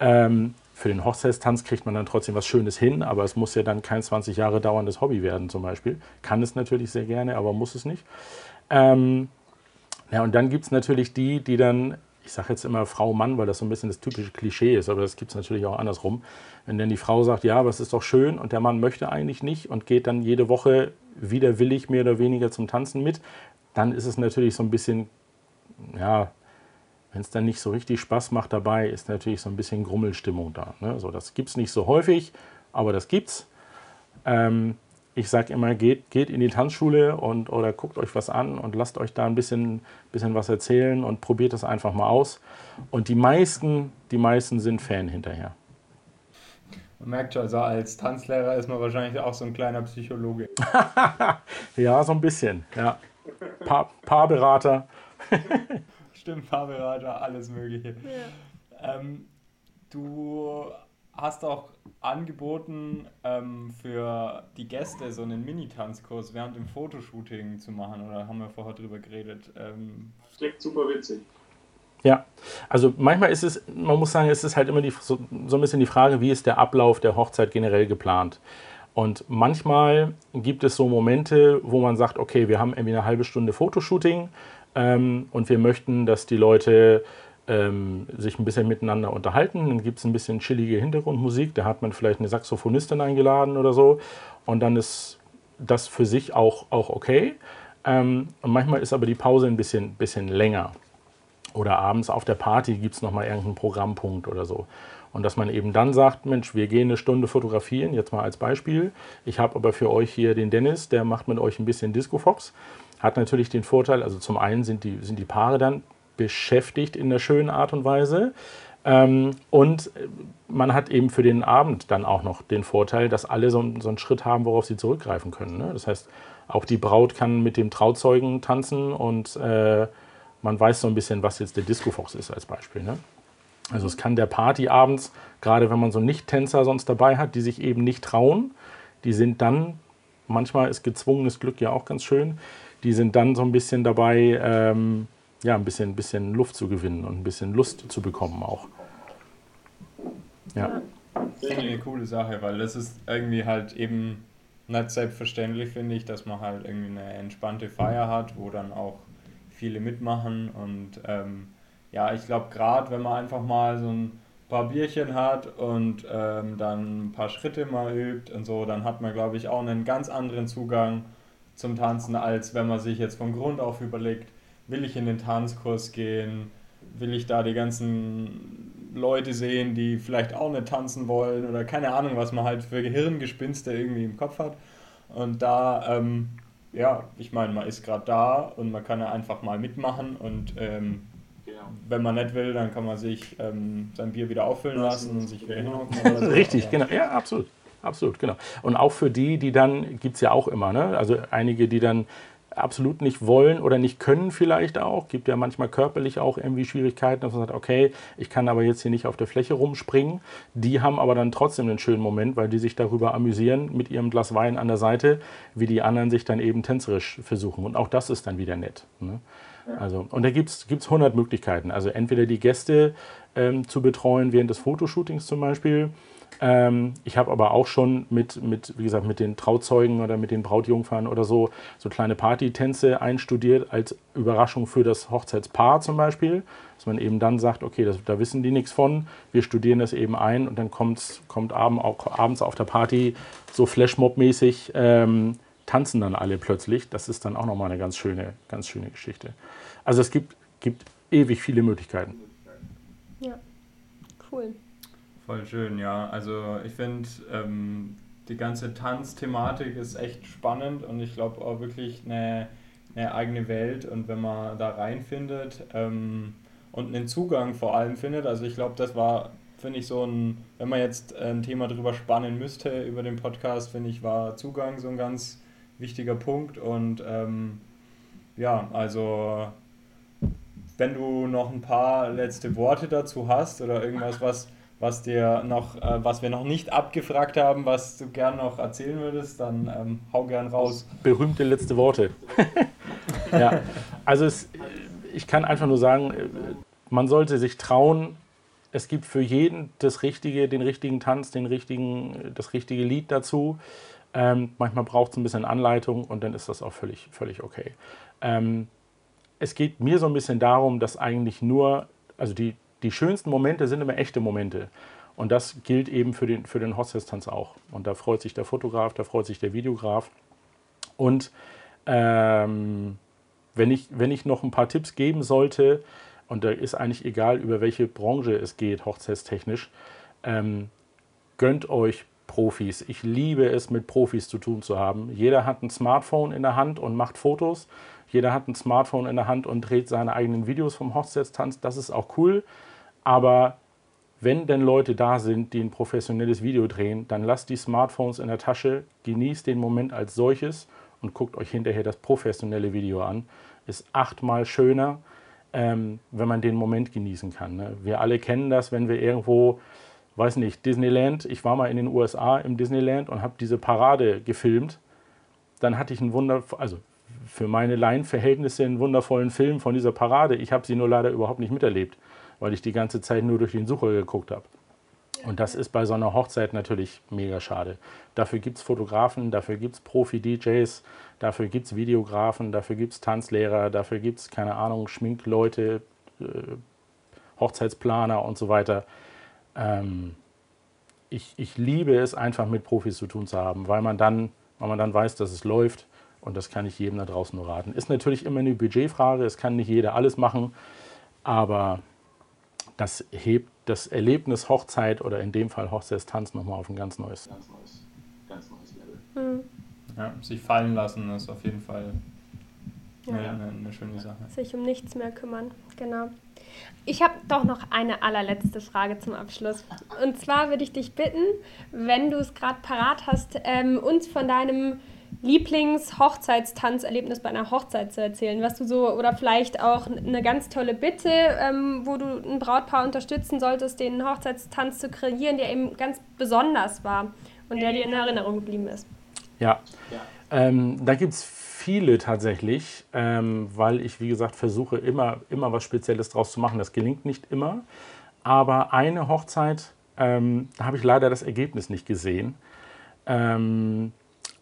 S2: Ähm, für den Hochzeitstanz kriegt man dann trotzdem was Schönes hin, aber es muss ja dann kein 20 Jahre dauerndes Hobby werden zum Beispiel. Kann es natürlich sehr gerne, aber muss es nicht. Ähm, ja, und dann gibt es natürlich die, die dann, ich sage jetzt immer Frau, Mann, weil das so ein bisschen das typische Klischee ist, aber das gibt es natürlich auch andersrum. Wenn dann die Frau sagt, ja, aber es ist doch schön und der Mann möchte eigentlich nicht und geht dann jede Woche widerwillig mehr oder weniger zum Tanzen mit, dann ist es natürlich so ein bisschen, ja, wenn es dann nicht so richtig Spaß macht dabei, ist natürlich so ein bisschen Grummelstimmung da. Ne? So, das gibt es nicht so häufig, aber das gibt's. Ähm, ich sage immer, geht, geht in die Tanzschule und, oder guckt euch was an und lasst euch da ein bisschen, bisschen was erzählen und probiert das einfach mal aus. Und die meisten, die meisten sind Fan hinterher.
S3: Man merkt schon, also als Tanzlehrer ist man wahrscheinlich auch so ein kleiner Psychologe. *laughs*
S2: ja, so ein bisschen, ja. Pa Paarberater. *laughs*
S3: Stimmt, Paarberater, alles Mögliche. Ja. Ähm, du hast auch angeboten, ähm, für die Gäste so einen Mini-Tanzkurs während dem Fotoshooting zu machen, oder haben wir vorher drüber geredet? Ähm,
S4: Klingt super witzig.
S2: Ja, also manchmal ist es, man muss sagen, es ist halt immer die, so, so ein bisschen die Frage, wie ist der Ablauf der Hochzeit generell geplant? Und manchmal gibt es so Momente, wo man sagt, okay, wir haben irgendwie eine halbe Stunde Fotoshooting ähm, und wir möchten, dass die Leute ähm, sich ein bisschen miteinander unterhalten. Dann gibt es ein bisschen chillige Hintergrundmusik, da hat man vielleicht eine Saxophonistin eingeladen oder so und dann ist das für sich auch, auch okay. Ähm, und manchmal ist aber die Pause ein bisschen, bisschen länger. Oder abends auf der Party gibt es nochmal irgendeinen Programmpunkt oder so. Und dass man eben dann sagt, Mensch, wir gehen eine Stunde fotografieren, jetzt mal als Beispiel. Ich habe aber für euch hier den Dennis, der macht mit euch ein bisschen Disco Fox. Hat natürlich den Vorteil, also zum einen sind die, sind die Paare dann beschäftigt in der schönen Art und Weise. Ähm, und man hat eben für den Abend dann auch noch den Vorteil, dass alle so, so einen Schritt haben, worauf sie zurückgreifen können. Ne? Das heißt, auch die Braut kann mit dem Trauzeugen tanzen und äh, man weiß so ein bisschen, was jetzt der Disco-Fox ist als Beispiel. Ne? Also es kann der Party abends, gerade wenn man so Nicht-Tänzer sonst dabei hat, die sich eben nicht trauen, die sind dann, manchmal ist gezwungenes Glück ja auch ganz schön, die sind dann so ein bisschen dabei, ähm, ja, ein bisschen, bisschen Luft zu gewinnen und ein bisschen Lust zu bekommen auch.
S3: Ja. Das ist eine coole Sache, weil das ist irgendwie halt eben nicht selbstverständlich, finde ich, dass man halt irgendwie eine entspannte Feier hat, wo dann auch viele mitmachen und ähm, ja, ich glaube gerade, wenn man einfach mal so ein paar Bierchen hat und ähm, dann ein paar Schritte mal übt und so, dann hat man, glaube ich, auch einen ganz anderen Zugang zum Tanzen, als wenn man sich jetzt von Grund auf überlegt, will ich in den Tanzkurs gehen, will ich da die ganzen Leute sehen, die vielleicht auch nicht tanzen wollen oder keine Ahnung, was man halt für Gehirngespinste irgendwie im Kopf hat. Und da, ähm, ja, ich meine, man ist gerade da und man kann ja einfach mal mitmachen und ähm. Wenn man nicht will, dann kann man sich ähm, sein Bier wieder auffüllen lassen und sich wieder hinhocken.
S2: So. *laughs* Richtig, genau, ja, absolut. Absolut, genau. Und auch für die, die dann, gibt es ja auch immer, ne? also einige, die dann absolut nicht wollen oder nicht können vielleicht auch. Gibt ja manchmal körperlich auch irgendwie Schwierigkeiten, dass man sagt, okay, ich kann aber jetzt hier nicht auf der Fläche rumspringen. Die haben aber dann trotzdem einen schönen Moment, weil die sich darüber amüsieren mit ihrem Glas Wein an der Seite, wie die anderen sich dann eben tänzerisch versuchen. Und auch das ist dann wieder nett. Ne? Also, und da gibt es 100 Möglichkeiten. Also entweder die Gäste ähm, zu betreuen während des Fotoshootings zum Beispiel ähm, ich habe aber auch schon mit, mit, wie gesagt, mit den Trauzeugen oder mit den Brautjungfern oder so, so kleine Partytänze einstudiert als Überraschung für das Hochzeitspaar zum Beispiel. Dass man eben dann sagt, okay, das, da wissen die nichts von, wir studieren das eben ein und dann kommt, kommt abend, auch, abends auf der Party so Flashmob-mäßig, ähm, tanzen dann alle plötzlich. Das ist dann auch nochmal eine ganz schöne, ganz schöne Geschichte. Also es gibt, gibt ewig viele Möglichkeiten.
S1: Ja, cool.
S3: Voll schön, ja. Also ich finde, ähm, die ganze Tanzthematik ist echt spannend und ich glaube auch wirklich eine, eine eigene Welt. Und wenn man da reinfindet ähm, und einen Zugang vor allem findet, also ich glaube, das war, finde ich, so ein, wenn man jetzt ein Thema drüber spannen müsste über den Podcast, finde ich, war Zugang so ein ganz wichtiger Punkt. Und ähm, ja, also wenn du noch ein paar letzte Worte dazu hast oder irgendwas, was was dir noch, äh, was wir noch nicht abgefragt haben, was du gern noch erzählen würdest, dann ähm, hau gern raus.
S2: Berühmte letzte Worte. *laughs* ja, also es, ich kann einfach nur sagen, man sollte sich trauen. Es gibt für jeden das richtige, den richtigen Tanz, den richtigen, das richtige Lied dazu. Ähm, manchmal braucht es ein bisschen Anleitung und dann ist das auch völlig, völlig okay. Ähm, es geht mir so ein bisschen darum, dass eigentlich nur, also die, die schönsten Momente sind immer echte Momente. Und das gilt eben für den, für den Hochzeitstanz auch. Und da freut sich der Fotograf, da freut sich der Videograf. Und ähm, wenn, ich, wenn ich noch ein paar Tipps geben sollte, und da ist eigentlich egal, über welche Branche es geht, hochzeitstechnisch, ähm, gönnt euch Profis. Ich liebe es, mit Profis zu tun zu haben. Jeder hat ein Smartphone in der Hand und macht Fotos. Jeder hat ein Smartphone in der Hand und dreht seine eigenen Videos vom Hochzeitstanz. Das ist auch cool. Aber wenn denn Leute da sind, die ein professionelles Video drehen, dann lasst die Smartphones in der Tasche, genießt den Moment als solches und guckt euch hinterher das professionelle Video an. Ist achtmal schöner, ähm, wenn man den Moment genießen kann. Ne? Wir alle kennen das, wenn wir irgendwo, weiß nicht, Disneyland, ich war mal in den USA im Disneyland und habe diese Parade gefilmt. Dann hatte ich einen Wunder, also für meine Laienverhältnisse einen wundervollen Film von dieser Parade. Ich habe sie nur leider überhaupt nicht miterlebt weil ich die ganze Zeit nur durch den Sucher geguckt habe. Und das ist bei so einer Hochzeit natürlich mega schade. Dafür gibt es Fotografen, dafür gibt es Profi-DJs, dafür gibt es Videografen, dafür gibt es Tanzlehrer, dafür gibt es, keine Ahnung, Schminkleute, äh, Hochzeitsplaner und so weiter. Ähm, ich, ich liebe es einfach mit Profis zu tun zu haben, weil man dann, weil man dann weiß, dass es läuft. Und das kann ich jedem da draußen nur raten. Ist natürlich immer eine Budgetfrage, es kann nicht jeder alles machen, aber das hebt das Erlebnis Hochzeit oder in dem Fall Hochzeitstanz nochmal auf ein ganz neues, ganz neues,
S3: ganz neues Level. Mhm. Ja, sich fallen lassen ist auf jeden Fall
S1: Ja. Eine, eine, schöne Sache. Sich um nichts mehr kümmern, genau. Ich habe doch noch eine allerletzte Frage zum Abschluss. Und zwar würde ich dich bitten, wenn du es gerade parat hast, ähm, uns von deinem Lieblings-Hochzeitstanzerlebnis bei einer Hochzeit zu erzählen, was du so, oder vielleicht auch eine ganz tolle Bitte, ähm, wo du ein Brautpaar unterstützen solltest, den Hochzeitstanz zu kreieren, der eben ganz besonders war und der dir in Erinnerung geblieben ist.
S2: Ja, ja. Ähm, da gibt es viele tatsächlich, ähm, weil ich, wie gesagt, versuche immer, immer was Spezielles draus zu machen. Das gelingt nicht immer. Aber eine Hochzeit, ähm, da habe ich leider das Ergebnis nicht gesehen. Ähm,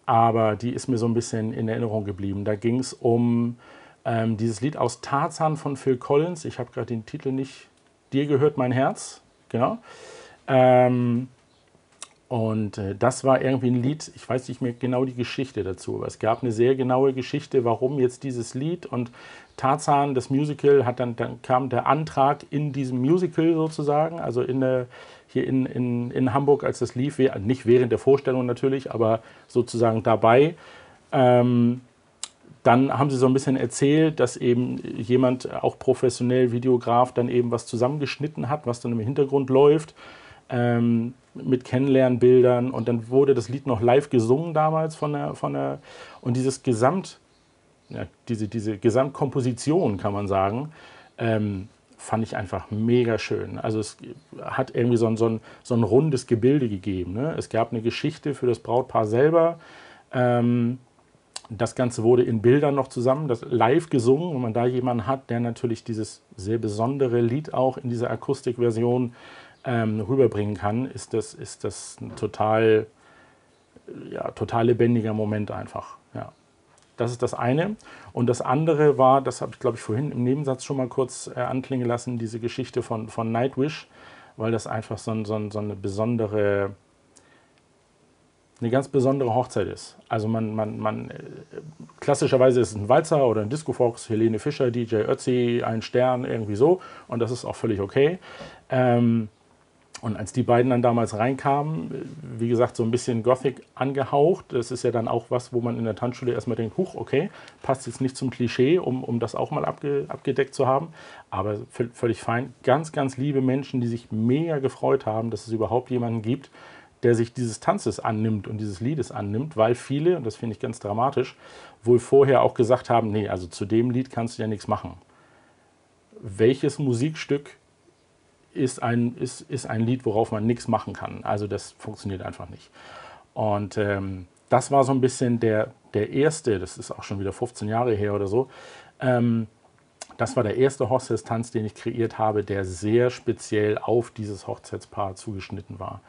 S2: aber die ist mir so ein bisschen in Erinnerung geblieben. Da ging es um ähm, dieses Lied aus Tarzan von Phil Collins. Ich habe gerade den Titel nicht. Dir gehört mein Herz. Genau. Und äh, das war irgendwie ein Lied, ich weiß nicht mehr genau die Geschichte dazu, aber es gab eine sehr genaue Geschichte, warum jetzt dieses Lied und Tarzan, das Musical, hat dann, dann kam der Antrag in diesem Musical sozusagen, also in der, hier in, in, in Hamburg, als das lief, nicht während der Vorstellung natürlich, aber sozusagen dabei. Ähm, dann haben sie so ein bisschen erzählt, dass eben jemand, auch professionell Videograf, dann eben was zusammengeschnitten hat, was dann im Hintergrund läuft. Ähm, mit Kennenlernbildern und dann wurde das Lied noch live gesungen damals von der, von der und dieses Gesamt, ja, diese, diese Gesamtkomposition kann man sagen, ähm, fand ich einfach mega schön. Also es hat irgendwie so ein, so ein, so ein rundes Gebilde gegeben. Ne? Es gab eine Geschichte für das Brautpaar selber. Ähm, das Ganze wurde in Bildern noch zusammen, das live gesungen. Wenn man da jemanden hat, der natürlich dieses sehr besondere Lied auch in dieser Akustikversion ähm, rüberbringen kann, ist das, ist das ein total, ja, total lebendiger Moment einfach. Ja. Das ist das eine. Und das andere war, das habe ich glaube ich vorhin im Nebensatz schon mal kurz äh, anklingen lassen, diese Geschichte von, von Nightwish, weil das einfach so, so, so eine besondere, eine ganz besondere Hochzeit ist. Also man, man, man äh, klassischerweise ist es ein Walzer oder ein Disco Fox, Helene Fischer, DJ Ötzi, ein Stern, irgendwie so. Und das ist auch völlig okay. Ähm, und als die beiden dann damals reinkamen, wie gesagt, so ein bisschen Gothic angehaucht, das ist ja dann auch was, wo man in der Tanzschule erstmal denkt, huch, okay, passt jetzt nicht zum Klischee, um, um das auch mal abge, abgedeckt zu haben, aber völlig fein. Ganz, ganz liebe Menschen, die sich mega gefreut haben, dass es überhaupt jemanden gibt, der sich dieses Tanzes annimmt und dieses Liedes annimmt, weil viele, und das finde ich ganz dramatisch, wohl vorher auch gesagt haben, nee, also zu dem Lied kannst du ja nichts machen. Welches Musikstück ist ein, ist, ist ein Lied, worauf man nichts machen kann. Also das funktioniert einfach nicht. Und ähm, das war so ein bisschen der, der erste, das ist auch schon wieder 15 Jahre her oder so, ähm, das war der erste Hochzeitstanz, den ich kreiert habe, der sehr speziell auf dieses Hochzeitspaar zugeschnitten war.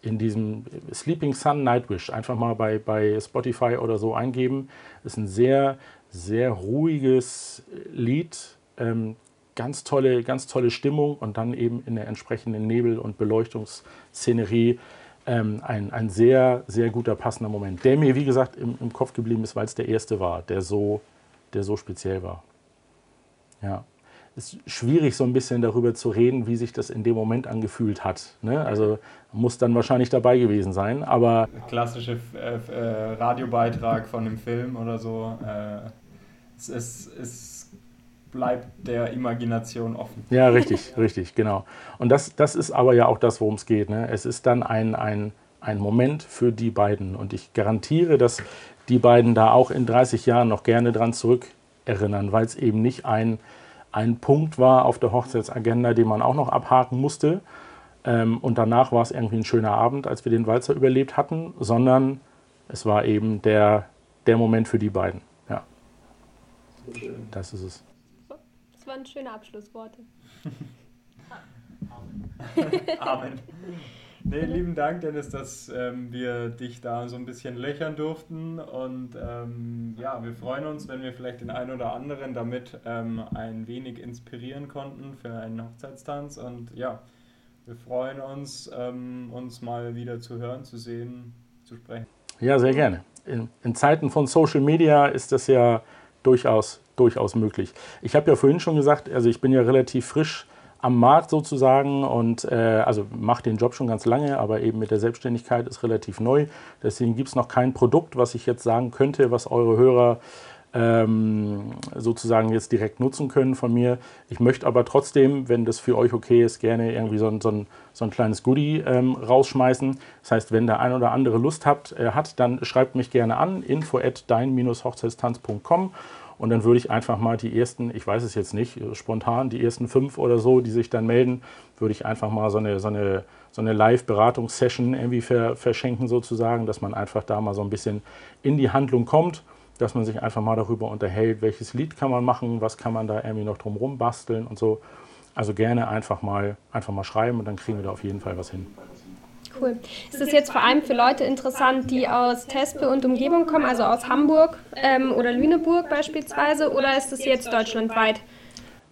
S2: In diesem Sleeping Sun Nightwish, einfach mal bei, bei Spotify oder so eingeben, ist ein sehr, sehr ruhiges Lied, ähm, ganz tolle, ganz tolle Stimmung und dann eben in der entsprechenden Nebel- und Beleuchtungsszenerie ähm, ein, ein sehr, sehr guter, passender Moment, der mir, wie gesagt, im, im Kopf geblieben ist, weil es der erste war, der so, der so speziell war. Ja. Es ist schwierig, so ein bisschen darüber zu reden, wie sich das in dem Moment angefühlt hat. Ne? Also muss dann wahrscheinlich dabei gewesen sein, aber.
S3: Klassische äh, Radiobeitrag von einem Film oder so. Äh, es ist bleibt der Imagination offen.
S2: Ja, richtig, *laughs* richtig, genau. Und das, das ist aber ja auch das, worum es geht. Ne? Es ist dann ein, ein, ein Moment für die beiden. Und ich garantiere, dass die beiden da auch in 30 Jahren noch gerne dran zurückerinnern, weil es eben nicht ein, ein Punkt war auf der Hochzeitsagenda, den man auch noch abhaken musste. Ähm, und danach war es irgendwie ein schöner Abend, als wir den Walzer überlebt hatten, sondern es war eben der, der Moment für die beiden. Ja. Das ist es
S1: waren schöne Abschlussworte. *laughs*
S3: Amen. Amen. Nee, lieben Dank, Dennis, dass ähm, wir dich da so ein bisschen löchern durften. Und ähm, ja, wir freuen uns, wenn wir vielleicht den einen oder anderen damit ähm, ein wenig inspirieren konnten für einen Hochzeitstanz. Und ja, wir freuen uns, ähm, uns mal wieder zu hören, zu sehen, zu sprechen.
S2: Ja, sehr gerne. In, in Zeiten von Social Media ist das ja durchaus, durchaus möglich. Ich habe ja vorhin schon gesagt, also ich bin ja relativ frisch am Markt sozusagen und äh, also mache den Job schon ganz lange, aber eben mit der Selbstständigkeit ist relativ neu. Deswegen gibt es noch kein Produkt, was ich jetzt sagen könnte, was eure Hörer ähm, sozusagen jetzt direkt nutzen können von mir. Ich möchte aber trotzdem, wenn das für euch okay ist, gerne irgendwie so ein, so ein, so ein kleines Goodie ähm, rausschmeißen. Das heißt, wenn der ein oder andere Lust habt, äh, hat, dann schreibt mich gerne an, info at dein-hochzeitstanz.com und dann würde ich einfach mal die ersten, ich weiß es jetzt nicht, spontan, die ersten fünf oder so, die sich dann melden, würde ich einfach mal so eine, so eine, so eine Live-Beratungssession irgendwie verschenken sozusagen, dass man einfach da mal so ein bisschen in die Handlung kommt dass man sich einfach mal darüber unterhält, welches Lied kann man machen, was kann man da irgendwie noch drumherum basteln und so. Also gerne einfach mal, einfach mal schreiben und dann kriegen wir da auf jeden Fall was hin.
S1: Cool. Ist das jetzt vor allem für Leute interessant, die aus Tespe und Umgebung kommen, also aus Hamburg ähm, oder Lüneburg beispielsweise, oder ist das jetzt deutschlandweit?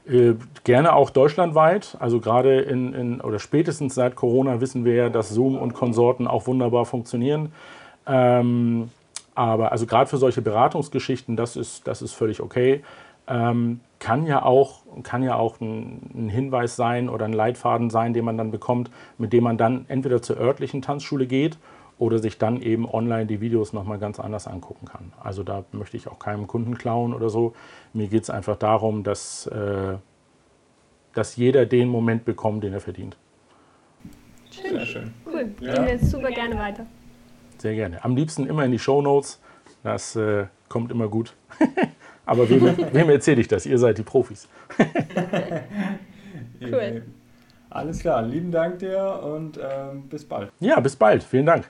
S2: Äh, gerne auch deutschlandweit. Also gerade in, in, oder spätestens seit Corona wissen wir ja, dass Zoom und Konsorten auch wunderbar funktionieren. Ähm, aber also gerade für solche Beratungsgeschichten, das ist, das ist völlig okay. Ähm, kann ja auch, kann ja auch ein, ein, Hinweis sein oder ein Leitfaden sein, den man dann bekommt, mit dem man dann entweder zur örtlichen Tanzschule geht oder sich dann eben online die Videos nochmal ganz anders angucken kann. Also da möchte ich auch keinem Kunden klauen oder so. Mir geht es einfach darum, dass, äh, dass jeder den Moment bekommt, den er verdient.
S1: Schön. Sehr schön. Cool. Ja. Gehen wir jetzt super gerne weiter.
S2: Sehr gerne. Am liebsten immer in die Show Notes. Das äh, kommt immer gut. *laughs* Aber wem, wem erzähle ich das? Ihr seid die Profis. *laughs*
S3: cool. Alles klar, lieben Dank dir und ähm, bis bald.
S2: Ja, bis bald. Vielen Dank.